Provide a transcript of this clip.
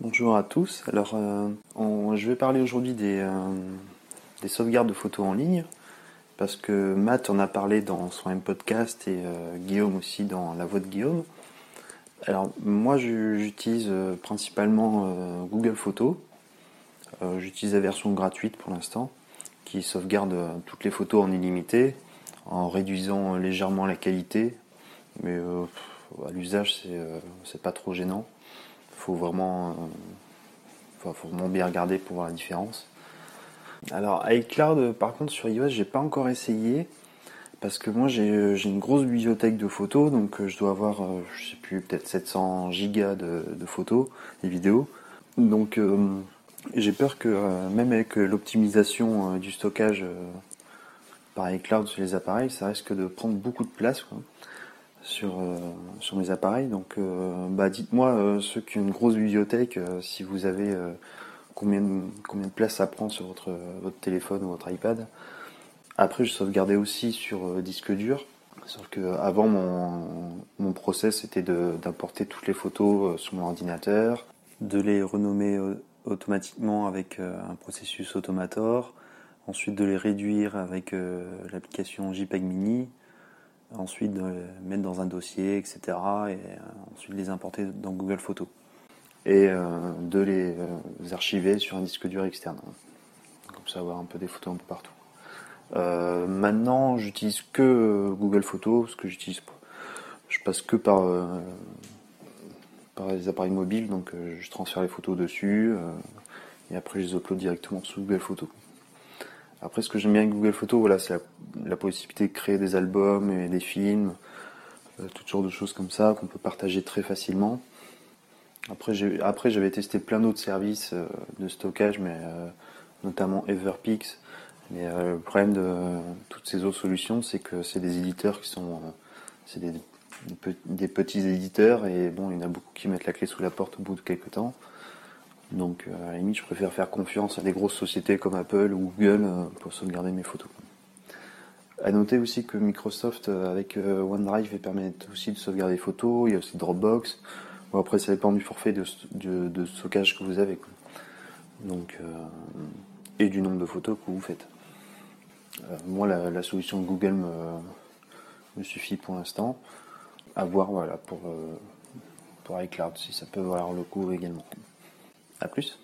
Bonjour à tous. Alors, euh, je vais parler aujourd'hui des, euh, des, sauvegardes de photos en ligne parce que Matt en a parlé dans son podcast et euh, Guillaume aussi dans la voix de Guillaume. Alors, moi, j'utilise principalement Google Photos. j'utilise la version gratuite pour l'instant qui sauvegarde toutes les photos en illimité en réduisant légèrement la qualité, mais à l'usage, c'est pas trop gênant faut vraiment, euh, faut vraiment bien regarder pour voir la différence. Alors iCloud, par contre sur iOS, j'ai pas encore essayé parce que moi j'ai une grosse bibliothèque de photos, donc euh, je dois avoir, euh, je sais plus, peut-être 700 gigas de, photos et vidéos. Donc j'ai peur que même avec l'optimisation du stockage par iCloud sur les appareils, ça risque de prendre beaucoup de place sur, euh, sur mes appareils. Donc euh, bah, dites-moi, euh, ceux qui ont une grosse bibliothèque, si vous avez combien, de, combien de place ça prend sur votre, votre téléphone ou votre iPad. Après, je sauvegardais aussi sur disque dur. Sauf que avant mon, mon process était d'importer toutes les photos sur mon ordinateur, de les renommer automatiquement avec un processus Automator, ensuite de les réduire avec l'application JPEG Mini, ensuite mettre dans un dossier, etc. Et euh, ensuite les importer dans Google Photos. Et euh, de les euh, archiver sur un disque dur externe. Comme ça, avoir un peu des photos un peu partout. maintenant, j'utilise que Google Photos, parce que j'utilise je passe que par, par les appareils mobiles, donc je transfère les photos dessus, et après je les upload directement sur Google Photos. Après, ce que j'aime bien avec Google Photos, voilà, c'est la, possibilité de créer des albums et des films, euh, toutes sortes de choses comme ça qu'on peut partager très facilement. Après, après j'avais testé plein d'autres services euh, de stockage, mais euh, notamment Everpix. Mais le problème de toutes ces autres solutions, c'est que c'est des éditeurs qui sont, c'est des, des, petits éditeurs et bon, il y en a beaucoup qui mettent la clé sous la porte au bout de quelques temps. Donc euh, à la limite, je préfère faire confiance à des grosses sociétés comme Apple ou Google euh, pour sauvegarder mes photos. À noter aussi que Microsoft euh, avec OneDrive permet aussi de sauvegarder des photos, il y a aussi Dropbox. Bon, après, ça dépend du forfait de, stockage que vous avez. Donc, et du nombre de photos que vous faites. moi, la, solution Google me, me suffit pour l'instant. À voir voilà, pour, pour iCloud, si ça peut valoir le coup également. À plus.